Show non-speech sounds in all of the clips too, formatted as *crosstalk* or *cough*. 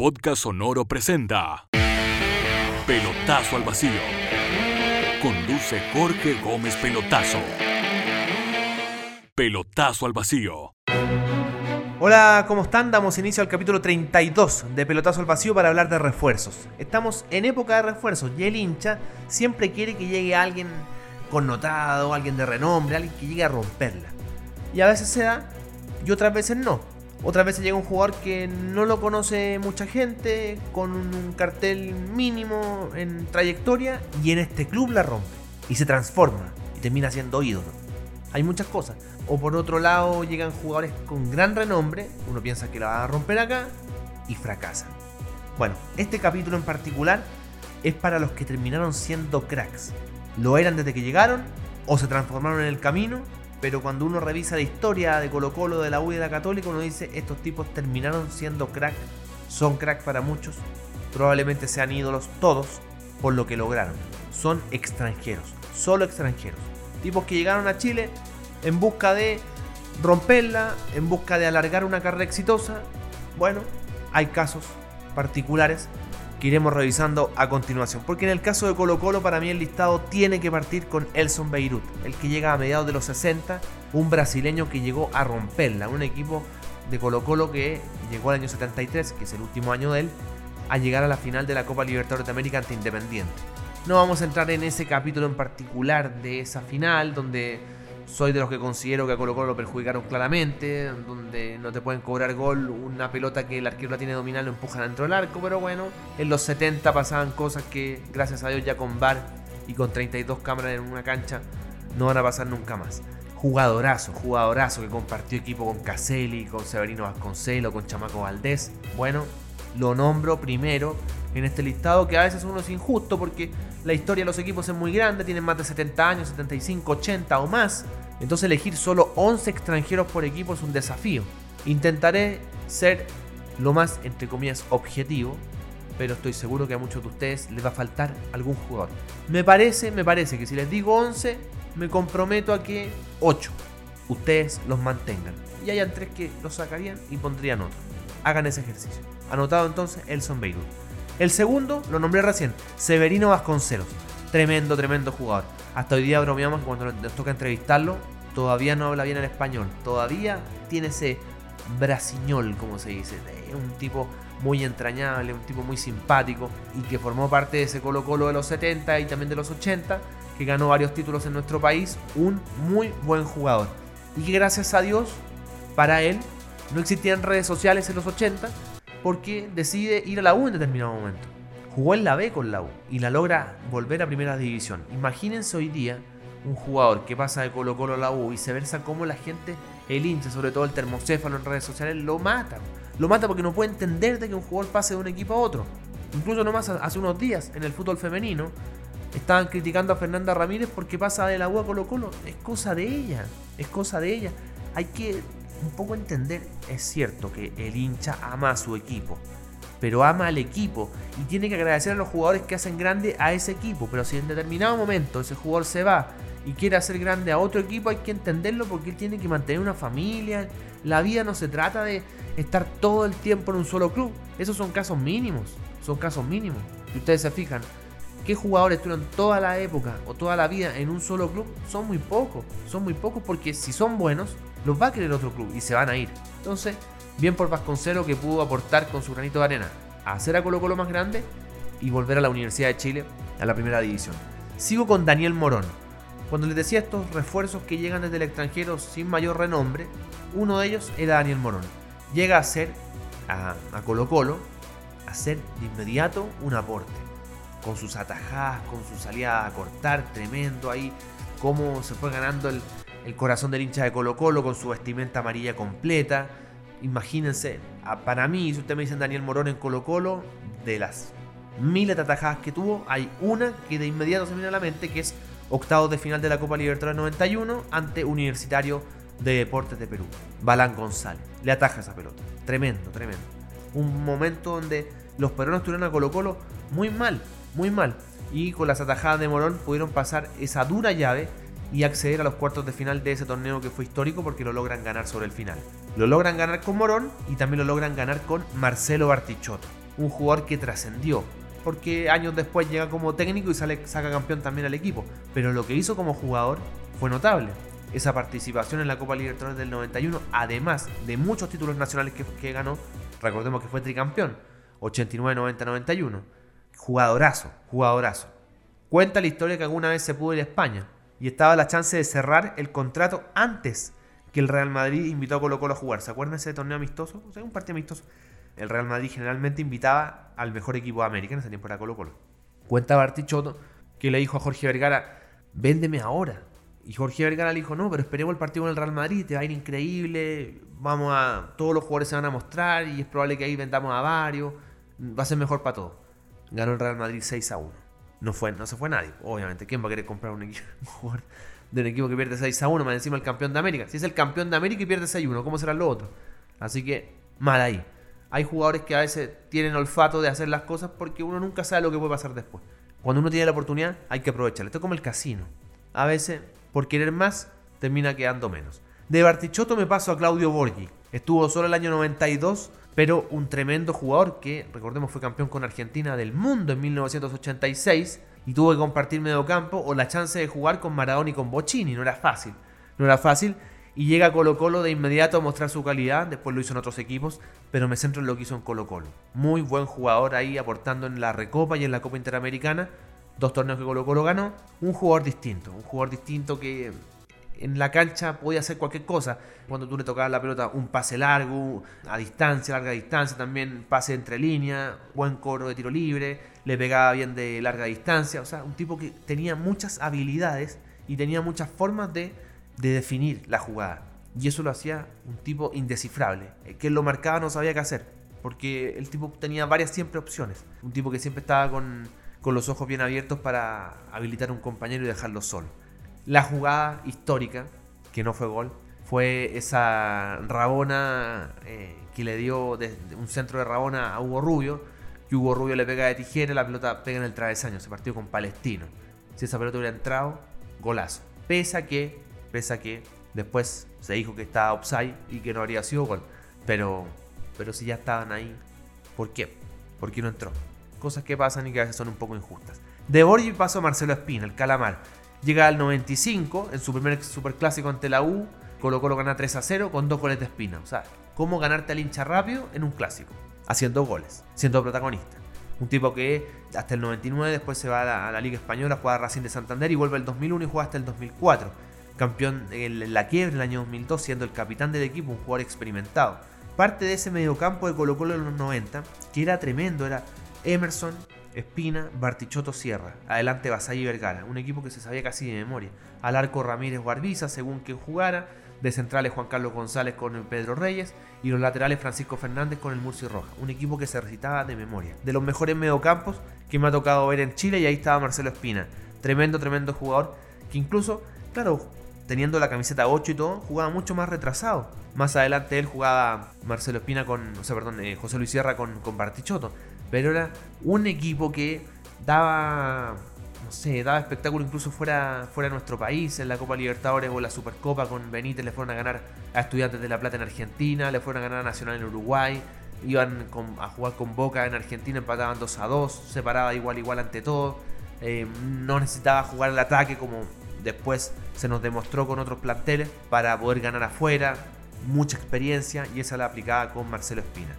Podcast Sonoro presenta Pelotazo al Vacío. Conduce Jorge Gómez Pelotazo. Pelotazo al Vacío. Hola, ¿cómo están? Damos inicio al capítulo 32 de Pelotazo al Vacío para hablar de refuerzos. Estamos en época de refuerzos y el hincha siempre quiere que llegue alguien connotado, alguien de renombre, alguien que llegue a romperla. Y a veces se da y otras veces no. Otras veces llega un jugador que no lo conoce mucha gente, con un cartel mínimo en trayectoria, y en este club la rompe. Y se transforma y termina siendo ídolo. Hay muchas cosas. O por otro lado llegan jugadores con gran renombre, uno piensa que la va a romper acá, y fracasan. Bueno, este capítulo en particular es para los que terminaron siendo cracks. Lo eran desde que llegaron, o se transformaron en el camino, pero cuando uno revisa la historia de Colo Colo, de la U y de la Católica, uno dice, estos tipos terminaron siendo crack, son crack para muchos, probablemente sean ídolos todos por lo que lograron. Son extranjeros, solo extranjeros. Tipos que llegaron a Chile en busca de romperla, en busca de alargar una carrera exitosa. Bueno, hay casos particulares que iremos revisando a continuación. Porque en el caso de Colo Colo, para mí el listado tiene que partir con Elson Beirut, el que llega a mediados de los 60, un brasileño que llegó a romperla, un equipo de Colo Colo que llegó al año 73, que es el último año de él, a llegar a la final de la Copa Libertadores de América ante Independiente. No vamos a entrar en ese capítulo en particular de esa final, donde soy de los que considero que a Colo Colo lo perjudicaron claramente, donde no te pueden cobrar gol, una pelota que el arquero la tiene dominada lo empujan dentro del arco, pero bueno, en los 70 pasaban cosas que gracias a Dios ya con VAR y con 32 cámaras en una cancha no van a pasar nunca más. Jugadorazo, jugadorazo que compartió equipo con Caselli, con Severino Vasconcelo, con Chamaco Valdés. Bueno, lo nombro primero en este listado que a veces uno es injusto porque la historia de los equipos es muy grande, tienen más de 70 años, 75, 80 o más. Entonces elegir solo 11 extranjeros por equipo es un desafío. Intentaré ser lo más, entre comillas, objetivo, pero estoy seguro que a muchos de ustedes les va a faltar algún jugador. Me parece, me parece que si les digo 11, me comprometo a que 8 ustedes los mantengan. Y hayan 3 que los sacarían y pondrían otro. Hagan ese ejercicio. Anotado entonces Elson Beirut. El segundo, lo nombré recién, Severino Vasconcelos. Tremendo, tremendo jugador. Hasta hoy día bromeamos que cuando nos toca entrevistarlo, todavía no habla bien el español. Todavía tiene ese brasiñol, como se dice. Un tipo muy entrañable, un tipo muy simpático y que formó parte de ese Colo Colo de los 70 y también de los 80, que ganó varios títulos en nuestro país. Un muy buen jugador. Y que gracias a Dios, para él, no existían redes sociales en los 80 porque decide ir a la U en determinado momento. Jugó en la B con la U y la logra volver a primera división. Imagínense hoy día un jugador que pasa de Colo Colo a la U y se versa cómo la gente, el hincha, sobre todo el termocéfalo en redes sociales, lo mata. Lo mata porque no puede entender de que un jugador pase de un equipo a otro. Incluso nomás hace unos días en el fútbol femenino estaban criticando a Fernanda Ramírez porque pasa de la U a Colo Colo. Es cosa de ella, es cosa de ella. Hay que un poco entender, es cierto que el hincha ama a su equipo, pero ama al equipo y tiene que agradecer a los jugadores que hacen grande a ese equipo. Pero si en determinado momento ese jugador se va y quiere hacer grande a otro equipo, hay que entenderlo porque él tiene que mantener una familia. La vida no se trata de estar todo el tiempo en un solo club. Esos son casos mínimos, son casos mínimos. Si ustedes se fijan, ¿qué jugadores estuvieron toda la época o toda la vida en un solo club? Son muy pocos, son muy pocos porque si son buenos, los va a querer otro club y se van a ir. Entonces, bien por Vasconcelo que pudo aportar con su granito de arena a hacer a Colo Colo más grande y volver a la Universidad de Chile a la primera división. Sigo con Daniel Morón. Cuando les decía estos refuerzos que llegan desde el extranjero sin mayor renombre, uno de ellos era Daniel Morón. Llega a ser a, a Colo Colo, a ser de inmediato un aporte. Con sus atajadas, con su salida a cortar, tremendo ahí, cómo se fue ganando el, el corazón del hincha de Colo Colo con su vestimenta amarilla completa. Imagínense, para mí, si ustedes me dicen Daniel Morón en Colo Colo, de las miles de atajadas que tuvo, hay una que de inmediato se viene a la mente, que es octavos de final de la Copa Libertadores 91 ante Universitario de Deportes de Perú, Balán González. Le ataja esa pelota. Tremendo, tremendo. Un momento donde los peruanos tuvieron a Colo Colo muy mal, muy mal. Y con las atajadas de Morón pudieron pasar esa dura llave y acceder a los cuartos de final de ese torneo que fue histórico porque lo logran ganar sobre el final. Lo logran ganar con Morón y también lo logran ganar con Marcelo Bartichotto. un jugador que trascendió. Porque años después llega como técnico y sale, saca campeón también al equipo. Pero lo que hizo como jugador fue notable. Esa participación en la Copa Libertadores del 91, además de muchos títulos nacionales que, que ganó, recordemos que fue tricampeón, 89, 90, 91. Jugadorazo, jugadorazo. Cuenta la historia que alguna vez se pudo ir a España y estaba la chance de cerrar el contrato antes que el Real Madrid invitó a Colo Colo a jugar. ¿Se acuerdan ese torneo amistoso? O sea, un partido amistoso. El Real Madrid generalmente invitaba al mejor equipo de América, en ese tiempo era Colo Colo. Cuenta Bartichotto que le dijo a Jorge Vergara, véndeme ahora. Y Jorge Vergara le dijo, no, pero esperemos el partido con el Real Madrid, te va a ir increíble, vamos a, todos los jugadores se van a mostrar y es probable que ahí vendamos a varios, va a ser mejor para todos. Ganó el Real Madrid 6 a 1. No, fue, no se fue nadie, obviamente. ¿Quién va a querer comprar un equipo *laughs* de un equipo que pierde 6 a 1 más encima el campeón de América? Si es el campeón de América y pierde 6 a 1, ¿cómo será lo otro? Así que, mal ahí. Hay jugadores que a veces tienen olfato de hacer las cosas porque uno nunca sabe lo que puede pasar después. Cuando uno tiene la oportunidad, hay que aprovecharla. Esto es como el casino. A veces, por querer más, termina quedando menos. De Bartichotto me paso a Claudio Borghi. Estuvo solo el año 92, pero un tremendo jugador que, recordemos, fue campeón con Argentina del mundo en 1986 y tuvo que compartir medio campo o la chance de jugar con Maradona y con Bocini. No era fácil. No era fácil. Y llega a Colo Colo de inmediato a mostrar su calidad. Después lo hizo en otros equipos. Pero me centro en lo que hizo en Colo Colo. Muy buen jugador ahí aportando en la Recopa y en la Copa Interamericana. Dos torneos que Colo Colo ganó. Un jugador distinto. Un jugador distinto que en la cancha podía hacer cualquier cosa. Cuando tú le tocabas la pelota, un pase largo, a distancia, larga distancia, también pase entre líneas, buen coro de tiro libre, le pegaba bien de larga distancia. O sea, un tipo que tenía muchas habilidades y tenía muchas formas de, de definir la jugada. Y eso lo hacía un tipo indescifrable. El que lo marcaba no sabía qué hacer, porque el tipo tenía varias siempre opciones. Un tipo que siempre estaba con, con los ojos bien abiertos para habilitar a un compañero y dejarlo solo. La jugada histórica, que no fue gol, fue esa Rabona eh, que le dio un centro de Rabona a Hugo Rubio, que Hugo Rubio le pega de tijera, la pelota pega en el travesaño, se partió con Palestino. Si esa pelota hubiera entrado, golazo. Pesa que, pesa que después se dijo que estaba offside y que no habría sido gol. Pero, pero si ya estaban ahí, ¿por qué? ¿Por qué no entró? Cosas que pasan y que a veces son un poco injustas. De Borgi pasó Marcelo Espina, el calamar. Llega al 95 en su primer superclásico ante la U. Colo Colo gana 3 a 0 con dos goles de Espina. O sea, ¿cómo ganarte al hincha rápido en un clásico? Haciendo goles, siendo protagonista. Un tipo que hasta el 99 después se va a la, a la Liga Española, juega a Racing de Santander y vuelve el 2001 y juega hasta el 2004. Campeón en la quiebra en el año 2002 siendo el capitán del equipo, un jugador experimentado. Parte de ese mediocampo de Colo Colo en los 90, que era tremendo, era Emerson, Espina, Bartichotto Sierra. Adelante Basay y Vergara, un equipo que se sabía casi de memoria. Al arco Ramírez Guarbiza, según quien jugara. De centrales Juan Carlos González con Pedro Reyes. Y los laterales Francisco Fernández con el Murcio Roja. Un equipo que se recitaba de memoria. De los mejores mediocampos que me ha tocado ver en Chile. Y ahí estaba Marcelo Espina. Tremendo, tremendo jugador. Que incluso, claro, teniendo la camiseta 8 y todo, jugaba mucho más retrasado. Más adelante él jugaba Marcelo Espina con, o sea, perdón, eh, José Luis Sierra con, con Bartichotto. Pero era un equipo que daba, no sé, daba espectáculo incluso fuera, fuera de nuestro país, en la Copa Libertadores o la Supercopa con Benítez, le fueron a ganar a Estudiantes de La Plata en Argentina, le fueron a ganar a Nacional en Uruguay, iban con- a jugar con Boca en Argentina, empataban 2 a 2, se paraba igual igual ante todo, eh, no necesitaba jugar el ataque como después se nos demostró con otros planteles para poder ganar afuera, mucha experiencia y esa la aplicaba con Marcelo Espina.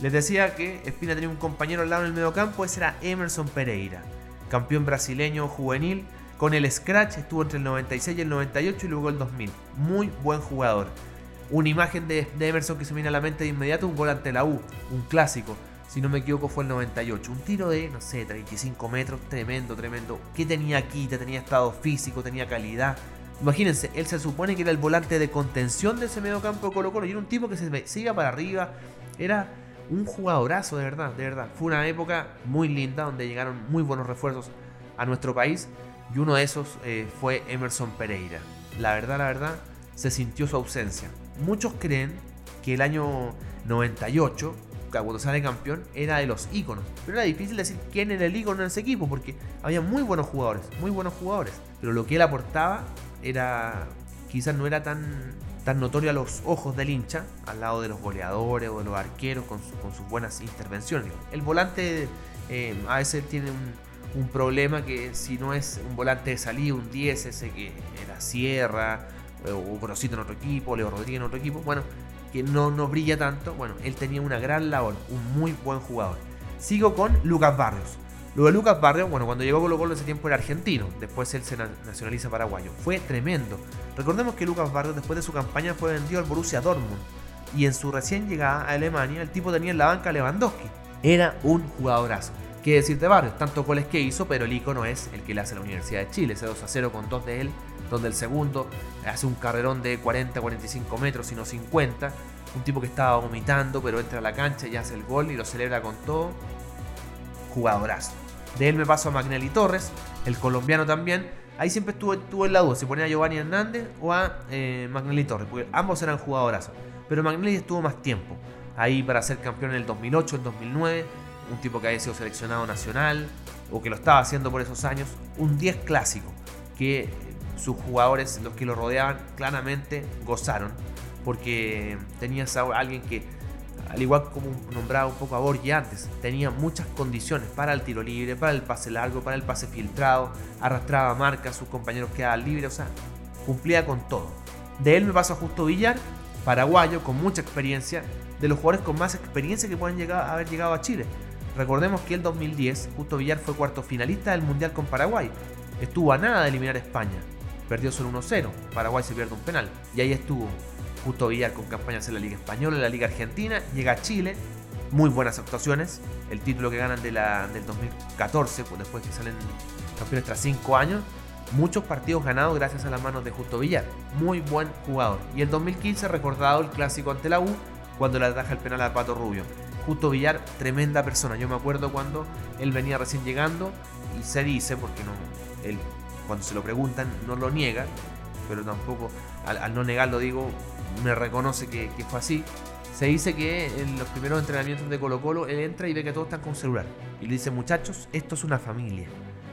Les decía que Espina tenía un compañero al lado en el mediocampo, ese era Emerson Pereira, campeón brasileño juvenil. Con el Scratch estuvo entre el 96 y el 98 y luego el 2000. Muy buen jugador. Una imagen de, Emerson que se viene a la mente de inmediato, un gol ante la U, un clásico. Si no me equivoco fue el 98. Un tiro de, no sé, 35 metros, tremendo, tremendo. ¿Qué tenía aquí? Tenía estado físico, tenía calidad. Imagínense, él se supone que era el volante de contención de ese mediocampo de Colo Colo y era un tipo que se, se iba para arriba. Era un jugadorazo, de verdad, de verdad. Fue una época muy linda donde llegaron muy buenos refuerzos a nuestro país y uno de esos eh, fue Emerson Pereira. La verdad, la verdad, se sintió su ausencia. Muchos creen que el año 98, cuando sale campeón, era de los íconos. Pero era difícil decir quién era el ícono en ese equipo porque había muy buenos jugadores, muy buenos jugadores. Pero lo que él aportaba era quizás no era tan tan notorio a los ojos del hincha, al lado de los goleadores o de los arqueros con, sus buenas intervenciones. El volante eh, a veces tiene un, problema que si no es un volante de salida, un 10, ese que era Sierra, eh, o Grosito en otro equipo, Leo Rodríguez en otro equipo, bueno, que no, no brilla tanto, bueno, él tenía una gran labor, un muy buen jugador. Sigo con Lucas Barrios. Lo de Lucas Barrios, bueno, cuando llegó a Colo Colo ese tiempo era argentino, después él se nacionaliza paraguayo. Fue tremendo. Recordemos que Lucas Barrios después de su campaña fue vendido al Borussia Dortmund y en su recién llegada a Alemania el tipo tenía en la banca Lewandowski. Era un jugadorazo. ¿Qué decir de Barrios? Tantos goles que hizo, pero el icono es el que le hace a la Universidad de Chile, ese 2 a 0 con dos de él, donde el segundo hace un carrerón de 40-45 metros, sino 50. Un tipo que estaba vomitando, pero entra a la cancha y hace el gol y lo celebra con todo jugadorazo. De él me paso a Magnelli Torres, el colombiano también. Ahí siempre estuvo, estuvo en la duda si ponía a Giovanni Hernández o a eh, Magnelli Torres, porque ambos eran jugadorazos. Pero Magnelli estuvo más tiempo. Ahí para ser campeón en el 2008, el 2009, un tipo que había sido seleccionado nacional o que lo estaba haciendo por esos años. Un 10 clásico que sus jugadores, los que lo rodeaban, claramente gozaron porque tenías a alguien que al igual como nombraba un poco a Borgi antes, tenía muchas condiciones para el tiro libre, para el pase largo, para el pase filtrado, arrastraba marcas, sus compañeros quedaban libres, o sea, cumplía con todo. De él me paso a Justo Villar, paraguayo, con mucha experiencia, de los jugadores con más experiencia que pueden haber llegado a Chile. Recordemos que el 2010, Justo Villar fue cuarto finalista del Mundial con Paraguay. Estuvo a nada de eliminar a España. Perdió solo 1-0. Paraguay se pierde un penal. Y ahí estuvo Justo Villar con campañas en la Liga Española, en la Liga Argentina, llega a Chile, muy buenas actuaciones, el título que ganan de la, del 2014, pues después que salen campeones tras 5 años, muchos partidos ganados gracias a las manos de Justo Villar, muy buen jugador. Y el 2015 recordado el clásico ante la U, cuando le ataja el penal a Pato Rubio. Justo Villar, tremenda persona. Yo me acuerdo cuando él venía recién llegando y se dice, porque no, él cuando se lo preguntan no lo niega, pero tampoco, al no negarlo digo, me reconoce que, fue así. Se dice que en los primeros entrenamientos de Colo Colo él entra y ve que todos están con celular. Y le dice, muchachos, esto es una familia.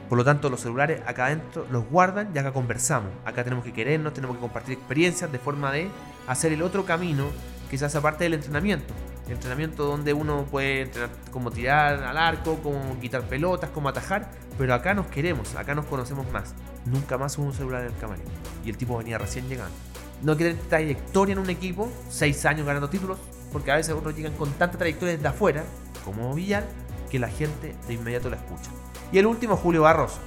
Por lo tanto, los celulares acá adentro los guardan y acá conversamos. Acá tenemos que querernos, tenemos que compartir experiencias de forma de hacer el otro camino que se hace parte del entrenamiento. Entrenamiento donde uno puede entrenar cómo tirar al arco, cómo quitar pelotas, cómo atajar, pero acá nos queremos, acá nos conocemos más. Nunca más hubo un celular en el camarín. Y el tipo venía recién llegando no quiere trayectoria en un equipo, seis años ganando títulos, porque a veces otros llegan con tanta trayectoria desde afuera, como Villar, que la gente de inmediato la escucha. Y el último, Julio Barroso.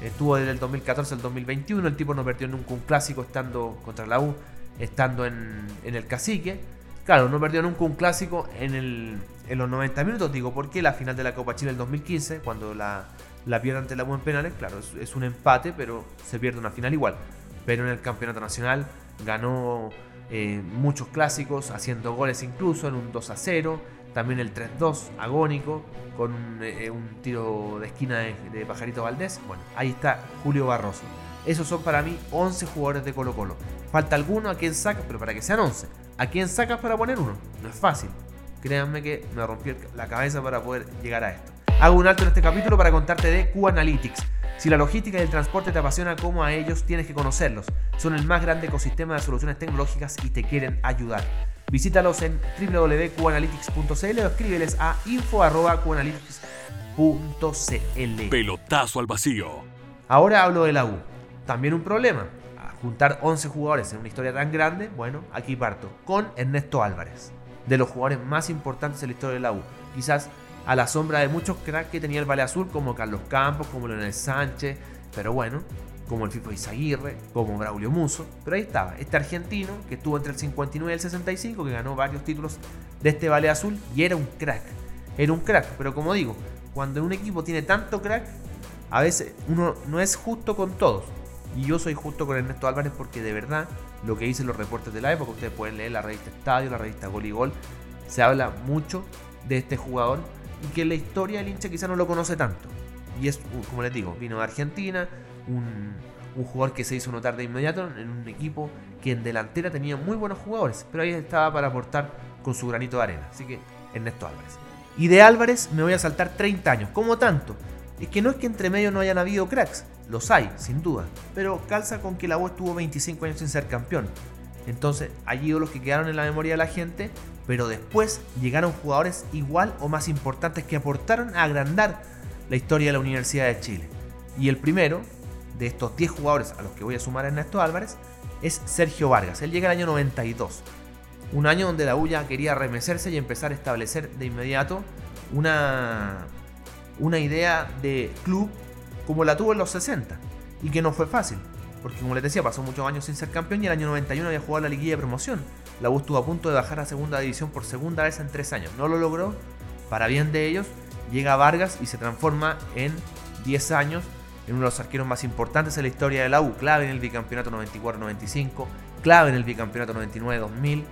Estuvo desde el 2014 al 2021, el tipo no perdió nunca un clásico estando contra la U, estando en, el cacique. Claro, no perdió nunca un clásico en, el, los 90 minutos, digo, porque la final de la Copa Chile del 2015, cuando la, la pierde ante la U en penales, claro, es un empate, pero se pierde una final igual. Pero en el campeonato nacional ganó eh, muchos clásicos, haciendo goles incluso en un 2 a 0, también el 3-2 agónico, con eh, un, tiro de esquina de, Pajarito Valdés. Bueno, ahí está Julio Barroso. Esos son para mí 11 jugadores de Colo Colo. Falta alguno a quien sacas, pero para que sean 11. ¿A quién sacas para poner uno? No es fácil. Créanme que me rompí la cabeza para poder llegar a esto. Hago un alto en este capítulo para contarte de Q Analytics si la logística y el transporte te apasiona como a ellos, tienes que conocerlos. Son el más grande ecosistema de soluciones tecnológicas y te quieren ayudar. Visítalos en www.qanalytics.cl o escríbeles a info.qanalytics.cl. Pelotazo al vacío. Ahora hablo de la U. También un problema. juntar 11 jugadores en una historia tan grande, bueno, aquí parto. Con Ernesto Álvarez. De los jugadores más importantes en la historia de la U. Quizás a la sombra de muchos cracks que tenía el Valle Azul, como Carlos Campos, como Leonel Sánchez, pero bueno, como el Fifo Izaguirre, como Braulio Muso. Pero ahí estaba, este argentino que estuvo entre el 59 y el 65, que ganó varios títulos de este Valle Azul y era un crack. Era un crack, pero como digo, cuando un equipo tiene tanto crack, a veces uno no es justo con todos. Y yo soy justo con Ernesto Álvarez porque de verdad lo que dicen los reportes de la época, ustedes pueden leer la revista Estadio, la revista Gol y Gol, se habla mucho de este jugador y que la historia del hincha quizá no lo conoce tanto. Y es, como les digo, vino de Argentina, un, jugador que se hizo notar de inmediato en un equipo que en delantera tenía muy buenos jugadores, pero ahí estaba para aportar con su granito de arena. Así que Ernesto Álvarez. Y de Álvarez me voy a saltar 30 años. ¿Cómo tanto? Es que no es que entre medio no hayan habido cracks, los hay, sin duda, pero calza con que la U estuvo 25 años sin ser campeón. Entonces, hay ídolos que quedaron en la memoria de la gente, pero después llegaron jugadores igual o más importantes que aportaron a agrandar la historia de la Universidad de Chile. Y el primero de estos 10 jugadores a los que voy a sumar a Ernesto Álvarez es Sergio Vargas. Él llega el año 92. Un año donde la UYA quería remecerse y empezar a establecer de inmediato una, una idea de club como la tuvo en los 60. Y que no fue fácil. Porque como les decía, pasó muchos años sin ser campeón y el año 91 había jugado la liguilla de promoción. La U estuvo a punto de bajar a segunda división por segunda vez en tres años. No lo logró. Para bien de ellos, llega Vargas y se transforma en 10 años en uno de los arqueros más importantes en la historia de la U. Clave en el bicampeonato 94-95, clave en el bicampeonato 99-2000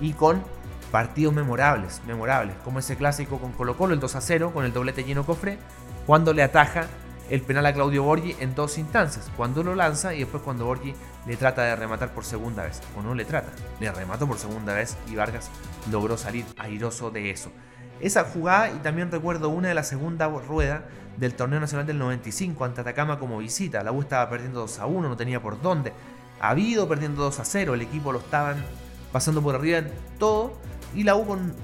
y con partidos memorables, memorables, como ese clásico con Colo Colo, el 2 a 0, con el doblete lleno cofre, cuando le ataja el penal a Claudio Borgi en dos instancias, cuando lo lanza y después cuando Borgi le trata de rematar por segunda vez, o no le trata, le remató por segunda vez y Vargas logró salir airoso de eso. Esa jugada y también recuerdo una de la segunda rueda del torneo nacional del 95 ante Atacama como visita, la U estaba perdiendo 2 a 1, no tenía por dónde, ha habido perdiendo 2 a 0, el equipo lo estaban pasando por arriba en todo y la U con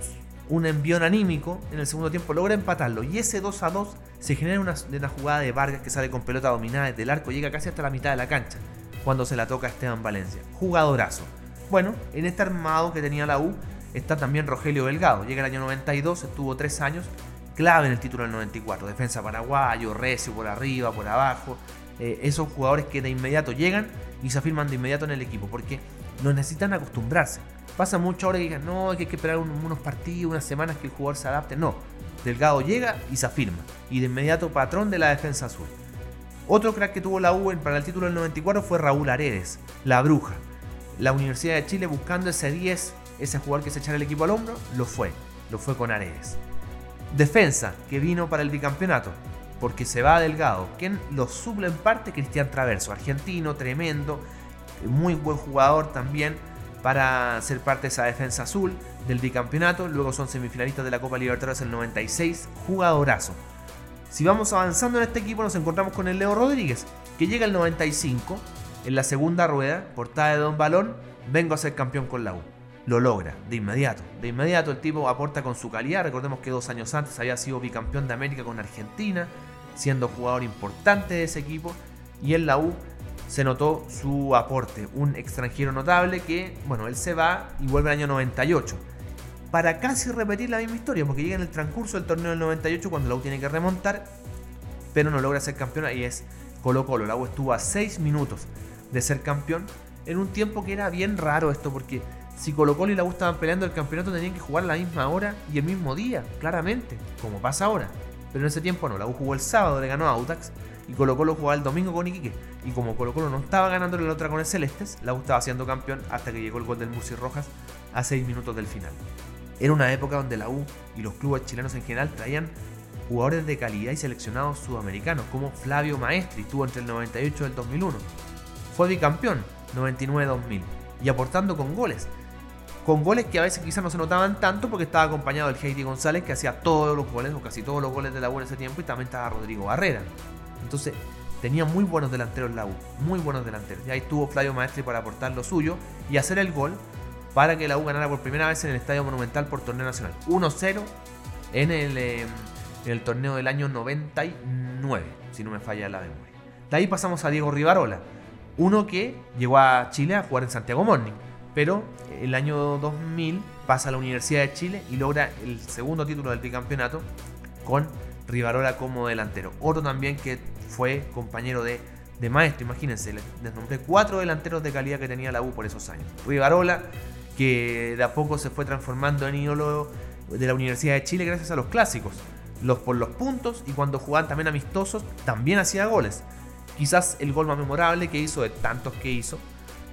un envión anímico en el segundo tiempo logra empatarlo y ese 2 a 2 se genera una, una jugada de Vargas que sale con pelota dominada desde el arco, llega casi hasta la mitad de la cancha cuando se la toca a Esteban Valencia. Jugadorazo. Bueno, en este armado que tenía la U está también Rogelio Delgado. Llega el año 92, estuvo 3 años, clave en el título del 94. Defensa paraguayo, recio por arriba, por abajo. Eh, esos jugadores que de inmediato llegan y se afirman de inmediato en el equipo porque no necesitan acostumbrarse. Pasa mucho ahora que digan, no, hay que esperar unos partidos, unas semanas que el jugador se adapte. No, Delgado llega y se afirma. Y de inmediato patrón de la defensa azul. Otro crack que tuvo la U para el título del 94 fue Raúl Aredes, la bruja. La Universidad de Chile buscando ese 10, ese jugador que se echara el equipo al hombro, lo fue. Lo fue con Aredes. Defensa que vino para el bicampeonato, porque se va Delgado. Quien lo suple en parte, Cristian Traverso, argentino, tremendo, muy buen jugador también para ser parte de esa defensa azul del bicampeonato. Luego son semifinalistas de la Copa Libertadores el 96. Jugadorazo. Si vamos avanzando en este equipo nos encontramos con el Leo Rodríguez, que llega el 95 en la segunda rueda, portada de Don Balón, vengo a ser campeón con la U. Lo logra, de inmediato. De inmediato el tipo aporta con su calidad. Recordemos que dos años antes había sido bicampeón de América con Argentina, siendo jugador importante de ese equipo. Y en la U se notó su aporte, un extranjero notable que, bueno, él se va y vuelve al año 98. Para casi repetir la misma historia, porque llega en el transcurso del torneo del 98 cuando la U tiene que remontar, pero no logra ser campeón y es Colo Colo. La estuvo a 6 minutos de ser campeón en un tiempo que era bien raro esto, porque si Colo Colo y la U estaban peleando el campeonato tenían que jugar a la misma hora y el mismo día, claramente, como pasa ahora. Pero en ese tiempo no, la jugó el sábado, le ganó a Autax y Colo Colo jugaba el domingo con Iquique. Y como Colo Colo no estaba ganando la otra con el Celestes, la U estaba siendo campeón hasta que llegó el gol del Murci Rojas a 6 minutos del final. Era una época donde la U y los clubes chilenos en general traían jugadores de calidad y seleccionados sudamericanos, como Flavio Maestri, estuvo entre el 98 y el 2001. Fue bicampeón 99-2000 y aportando con goles. Con goles que a veces quizás no se notaban tanto porque estaba acompañado del Heidi González que hacía todos los goles o casi todos los goles de la U en ese tiempo y también estaba Rodrigo Barrera. Entonces, tenía muy buenos delanteros la U, muy buenos delanteros. Y ahí estuvo Flavio Maestri para aportar lo suyo y hacer el gol para que la U ganara por primera vez en el Estadio Monumental por torneo nacional. 1-0 en el, em, en el torneo del año 99, si no me falla la memoria. De ahí pasamos a Diego Rivarola, uno que llegó a Chile a jugar en Santiago Morning, pero el año 2000 pasa a la Universidad de Chile y logra el segundo título del bicampeonato con Rivarola como delantero. Otro también que fue compañero de, maestro, imagínense, les nombré cuatro delanteros de calidad que tenía la U por esos años. Rivarola, que de a poco se fue transformando en ídolo de la Universidad de Chile gracias a los clásicos, los por los puntos y cuando jugaban también amistosos, también hacía goles. Quizás el gol más memorable que hizo de tantos que hizo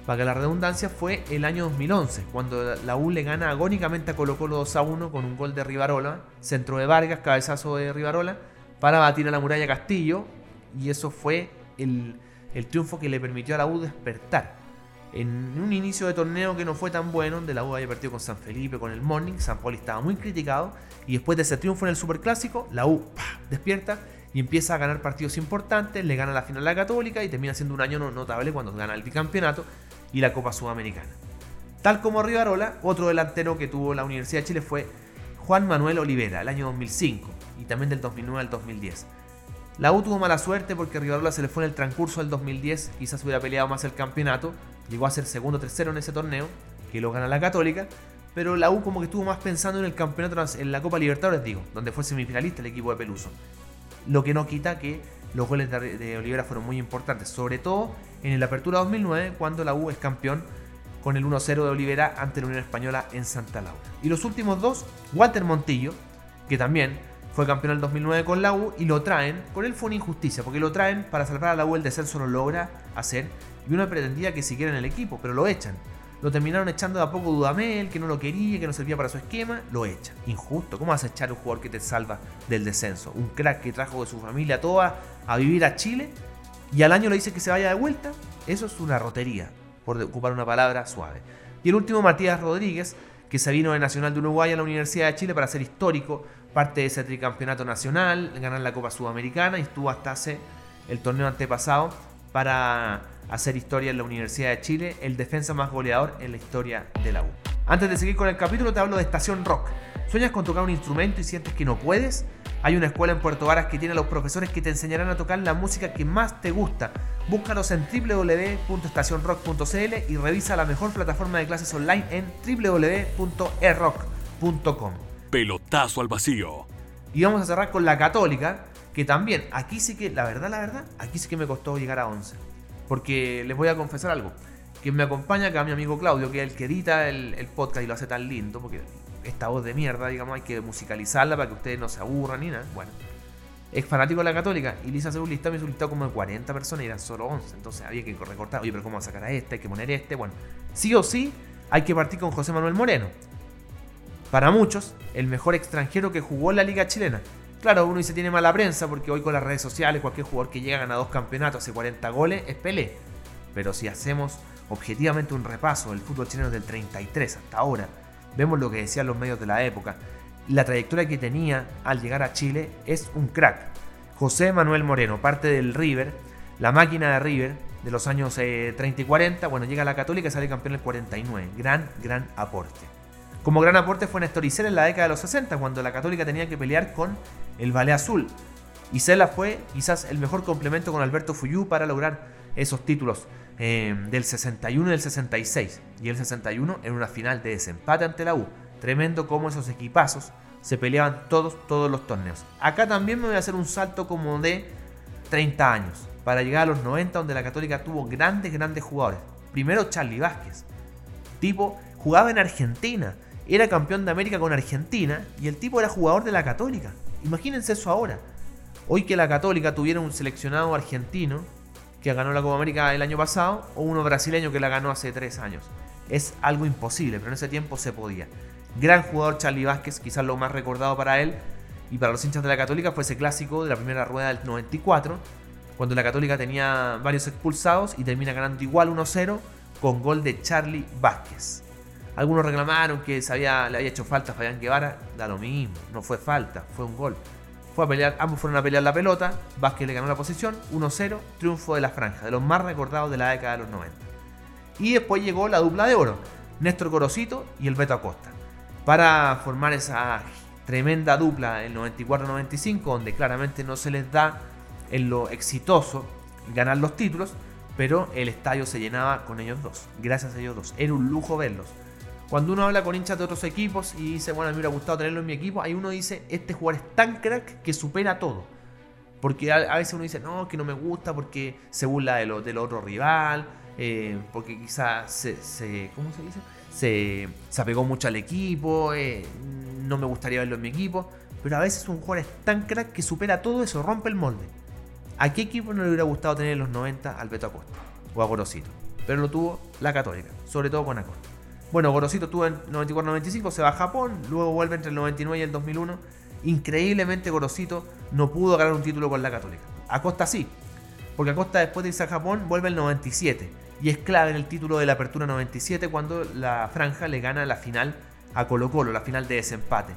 para que la redundancia, fue el año 2011, cuando la U le gana agónicamente a Colo Colo 2 a 1 con un gol de Rivarola, centro de Vargas, cabezazo de Rivarola, para batir a la muralla Castillo, y eso fue el, triunfo que le permitió a la U despertar. En un inicio de torneo que no fue tan bueno, donde la U había partido con San Felipe, con el Morning, San Poli estaba muy criticado, y después de ese triunfo en el Superclásico, la U despierta y empieza a ganar partidos importantes, le gana la final a la Católica y termina siendo un año notable cuando gana el bicampeonato y la Copa Sudamericana. Tal como Rivarola, otro delantero que tuvo la Universidad de Chile fue Juan Manuel Olivera, el año 2005 y también del 2009 al 2010. La U tuvo mala suerte porque Rivarola se le fue en el transcurso del 2010, quizás hubiera peleado más el campeonato, llegó a ser segundo tercero en ese torneo, que lo gana la Católica, pero la U como que estuvo más pensando en el campeonato, en la Copa Libertadores, digo, donde fue semifinalista el equipo de Peluso. Lo que no quita que los goles de Olivera fueron muy importantes, sobre todo en la Apertura 2009, cuando la U es campeón con el 1-0 de Olivera ante la Unión Española en Santa Laura. Y los últimos dos, Walter Montillo, que también fue campeón en el 2009 con la U, y lo traen, con él fue una injusticia, porque lo traen para salvar a la U el descenso lo logra hacer, y uno pretendía que siguiera en el equipo, pero lo echan. Lo terminaron echando de a poco Dudamel, que no lo quería, que no servía para su esquema, lo echan. Injusto, ¿cómo vas a echar a un jugador que te salva del descenso? Un crack que trajo de su familia toda a vivir a Chile y al año le dice que se vaya de vuelta. Eso es una rotería por ocupar una palabra suave. Y el último, Matías Rodríguez, que se vino de Nacional de Uruguay a la Universidad de Chile para ser histórico, parte de ese tricampeonato nacional, ganar la Copa Sudamericana y estuvo hasta hace el torneo antepasado para hacer historia en la Universidad de Chile, el defensa más goleador en la historia de la U. Antes de seguir con el capítulo te hablo de Estación Rock. ¿Sueñas con tocar un instrumento y sientes que no puedes? Hay una escuela en Puerto Varas que tiene a los profesores que te enseñarán a tocar la música que más te gusta. Búscalos en www.estacionrock.cl y revisa la mejor plataforma de clases online en www.erock.com. Pelotazo al vacío. Y vamos a cerrar con la católica, que también, aquí sí que, la verdad, la verdad, aquí sí que me costó llegar a 11. Porque les voy a confesar algo. Quien me acompaña acá, mi amigo Claudio, que es el que edita el, podcast y lo hace tan lindo, porque esta voz de mierda, digamos, hay que musicalizarla para que ustedes no se aburran ni nada. Bueno, es fanático de la Católica y Lisa hizo un listado, me hizo un listado como de 40 personas y eran solo 11. Entonces había que recortar, oye, pero ¿cómo va a sacar a este? Hay que poner este. Bueno, sí o sí, hay que partir con José Manuel Moreno. Para muchos, el mejor extranjero que jugó en la Liga Chilena. Claro, uno dice tiene mala prensa porque hoy con las redes sociales cualquier jugador que llega a ganar dos campeonatos, hace 40 goles, es Pelé. Pero si hacemos objetivamente un repaso del fútbol chileno del 33 hasta ahora, vemos lo que decían los medios de la época. La trayectoria que tenía al llegar a Chile es un crack. José Manuel Moreno, parte del River, la máquina de River de los años 30 eh, y 40, bueno, llega a la Católica y sale campeón en el 49. Gran, gran aporte. Como gran aporte fue Néstor Isela en la década de los 60, cuando la Católica tenía que pelear con el Valle Azul. Isela fue quizás el mejor complemento con Alberto Fuyú para lograr esos títulos eh, del 61 y del 66. Y el 61 en una final de desempate ante la U. Tremendo como esos equipazos se peleaban todos, todos los torneos. Acá también me voy a hacer un salto como de 30 años. Para llegar a los 90 donde la Católica tuvo grandes, grandes jugadores. Primero Charlie Vázquez. Tipo, jugaba en Argentina. Era campeón de América con Argentina y el tipo era jugador de la Católica. Imagínense eso ahora. Hoy que la Católica tuviera un seleccionado argentino que ganó la Copa América el año pasado o uno brasileño que la ganó hace tres años. Es algo imposible, pero en ese tiempo se podía. Gran jugador Charlie Vázquez, quizás lo más recordado para él y para los hinchas de la Católica fue ese clásico de la primera rueda del 94, cuando la Católica tenía varios expulsados y termina ganando igual 1-0 con gol de Charlie Vázquez. Algunos reclamaron que le había hecho falta a Fabián Guevara, da lo mismo, no fue falta, fue un gol. Ambos fueron a pelear la pelota. Vázquez le ganó la posición, 1-0, triunfo de la franja, de los más recordados de la década de los 90. Y después llegó la dupla de oro, Néstor Gorosito y el Beto Acosta, para formar esa tremenda dupla en 94-95, donde claramente no se les da en lo exitoso ganar los títulos, pero el estadio se llenaba con ellos dos, gracias a ellos dos. Era un lujo verlos. Cuando uno habla con hinchas de otros equipos y dice, bueno, me hubiera gustado tenerlo en mi equipo, ahí uno dice, este jugador es tan crack que supera todo. Porque a, veces uno dice, no, que no me gusta porque se burla de lo, del otro rival, eh, porque quizás se, ¿cómo se dice? Se, se apegó mucho al equipo, eh, no me gustaría verlo en mi equipo. Pero a veces un jugador es tan crack que supera todo eso, rompe el molde. ¿A qué equipo no le hubiera gustado tener en los 90 al Beto Acosta o a Gorosito? Pero lo tuvo la Católica, sobre todo con Acosta. Bueno, Gorosito estuvo en 94-95, se va a Japón, luego vuelve entre el 99 y el 2001. Increíblemente Gorosito no pudo ganar un título con la Católica. Acosta sí, porque Acosta después de irse a Japón vuelve el 97 y es clave en el título de la Apertura 97 cuando la franja le gana la final a Colo Colo, la final de desempate.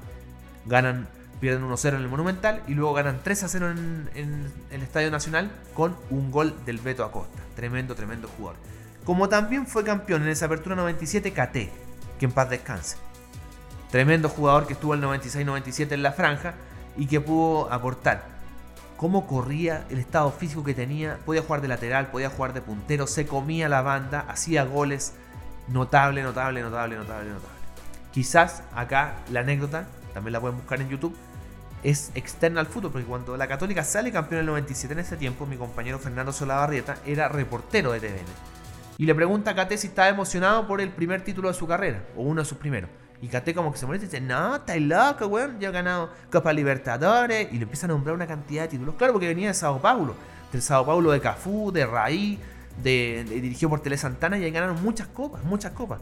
Ganan, pierden 1-0 en el Monumental y luego ganan 3-0 en, en el Estadio Nacional con un gol del Beto Acosta. Tremendo, tremendo jugador. Como también fue campeón en esa apertura 97 KT, que en paz descanse. Tremendo jugador que estuvo el 96-97 en la franja y que pudo aportar. Cómo corría, el estado físico que tenía, podía jugar de lateral, podía jugar de puntero, se comía la banda, hacía goles. Notable, notable, notable, notable, notable. Quizás acá la anécdota, también la pueden buscar en YouTube, es externa al fútbol, porque cuando la Católica sale campeón en el 97 en ese tiempo, mi compañero Fernando Solabarrieta era reportero de TVN. Y le pregunta a Cate si estaba emocionado por el primer título de su carrera, o uno de sus primeros. Y Cate como que se molesta y dice, no, estás loco, weón, ya ha ganado Copa Libertadores. Y le empieza a nombrar una cantidad de títulos. Claro, porque venía de Sao Paulo, del Sao Paulo de Cafú, de Raí, de, dirigido por Tele Santana y ahí ganaron muchas copas, muchas copas.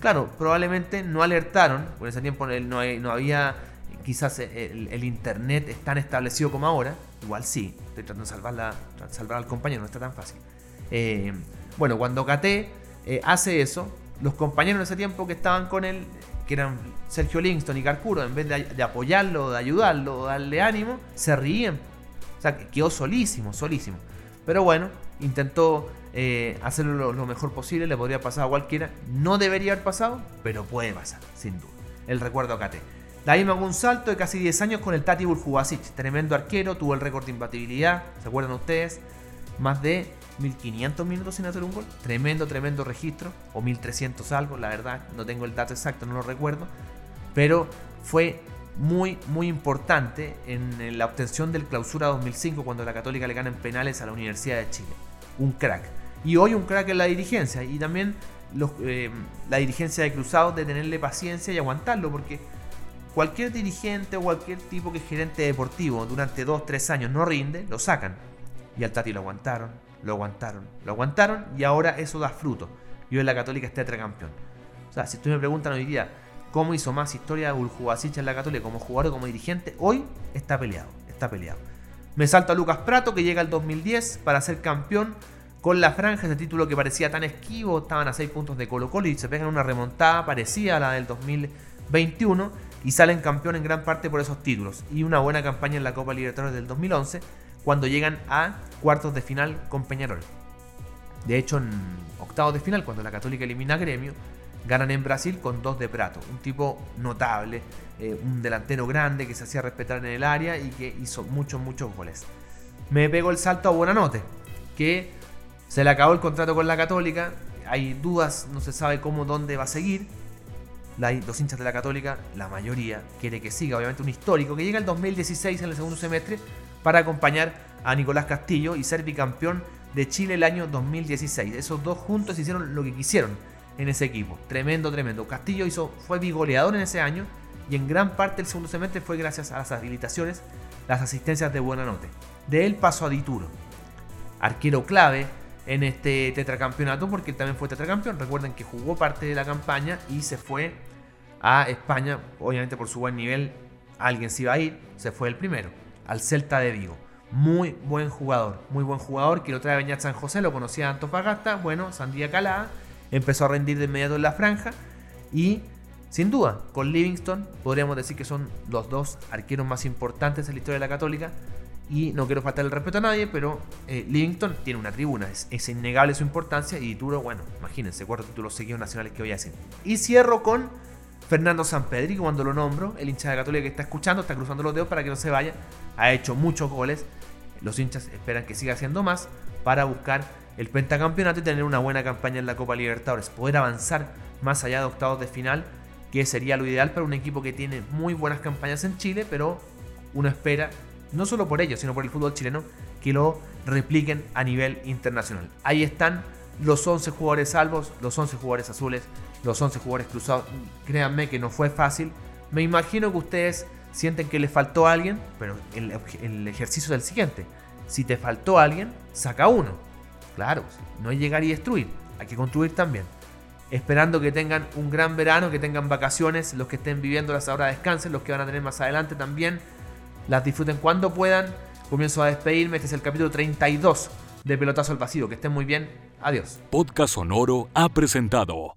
Claro, probablemente no alertaron, por ese tiempo no, no había quizás el, internet tan establecido como ahora, igual sí, estoy tratando de salvar, salvar al compañero, no está tan fácil. Eh, bueno, cuando KT eh, hace eso, los compañeros en ese tiempo que estaban con él, que eran Sergio Livingston y Carcuro, en vez de, apoyarlo, de ayudarlo, de darle ánimo, se ríen. O sea, quedó solísimo, solísimo. Pero bueno, intentó eh, hacerlo lo, mejor posible, le podría pasar a cualquiera. No debería haber pasado, pero puede pasar, sin duda. El recuerdo a. De ahí me hago un salto de casi 10 años con el Tati Burjubasic, tremendo arquero, tuvo el récord de imbatibilidad, ¿se acuerdan ustedes? Más de 1500 minutos sin hacer un gol, tremendo, tremendo registro, o 1300 algo, la verdad, no tengo el dato exacto, no lo recuerdo, pero fue muy, muy importante en la obtención del clausura 2005 cuando la Católica le gana en penales a la Universidad de Chile. Un crack. Y hoy un crack en la dirigencia y también eh, la dirigencia de Cruzados de tenerle paciencia y aguantarlo porque cualquier dirigente o cualquier tipo que es gerente deportivo durante 2-3 años no rinde, lo sacan. Y al Tati lo aguantaron, lo aguantaron, lo aguantaron y ahora eso da fruto. Y hoy la Católica es tetracampeón. O sea, si tú me preguntan hoy día cómo hizo más historia Uljubasic en la Católica como jugador o como dirigente, hoy está peleado, está peleado. Me salta Lucas Prato que llega al 2010 para ser campeón con la franja, ese título que parecía tan esquivo, estaban a 6 puntos de Colo Colo y se pegan una remontada parecida a la del 2021 y salen campeón en gran parte por esos títulos y una buena campaña en la Copa Libertadores del 2011 cuando llegan a cuartos de final con Peñarol. De hecho, en octavos de final, cuando la Católica elimina a Gremio, ganan en Brasil con dos de Prato, un tipo notable, eh, un delantero grande que se hacía respetar en el área y que hizo muchos, muchos goles. Me pego el salto a Buenanote, que se le acabó el contrato con la Católica, hay dudas, no se sabe cómo, dónde va a seguir, los hinchas de la Católica, la mayoría, quiere que siga, obviamente un histórico, que llega el 2016 en el segundo semestre para acompañar a Nicolás Castillo y ser bicampeón de Chile el año 2016. Esos dos juntos hicieron lo que quisieron en ese equipo. Tremendo, tremendo. Castillo hizo, fue bigoleador en ese año y en gran parte del segundo semestre fue gracias a las habilitaciones, las asistencias de buena nota. De él pasó a Dituro, arquero clave en este tetracampeonato porque él también fue tetracampeón. Recuerden que jugó parte de la campaña y se fue a España, obviamente por su buen nivel, alguien se iba a ir, se fue el primero, al Celta de Vigo. Muy buen jugador, muy buen jugador que lo trae Beñat San José, lo conocía Antofagasta, bueno, Sandía Calada, empezó a rendir de inmediato en la franja y sin duda, con Livingston podríamos decir que son los dos arqueros más importantes en la historia de la Católica. Y no quiero faltar el respeto a nadie, pero eh, Livingston tiene una tribuna, es, innegable su importancia. Y Turo, bueno, imagínense, cuatro títulos seguidos nacionales que voy a hacer. Y cierro con Fernando Sanpedri, cuando lo nombro, el hincha de Católica que está escuchando, está cruzando los dedos para que no se vaya. Ha hecho muchos goles. Los hinchas esperan que siga haciendo más para buscar el pentacampeonato y tener una buena campaña en la Copa Libertadores. Poder avanzar más allá de octavos de final, que sería lo ideal para un equipo que tiene muy buenas campañas en Chile, pero uno espera, no solo por ellos, sino por el fútbol chileno, que lo repliquen a nivel internacional. Ahí están los 11 jugadores salvos, los 11 jugadores azules los 11 jugadores cruzados. Créanme que no fue fácil. Me imagino que ustedes sienten que les faltó alguien, pero el, ejercicio es el siguiente. Si te faltó alguien, saca uno. Claro, no es llegar y destruir, hay que construir también. Esperando que tengan un gran verano, que tengan vacaciones, los que estén viviendo las ahora descansen, los que van a tener más adelante también, las disfruten cuando puedan. Comienzo a despedirme, este es el capítulo 32 de Pelotazo al Vacío, que estén muy bien, adiós. Podcast Sonoro ha presentado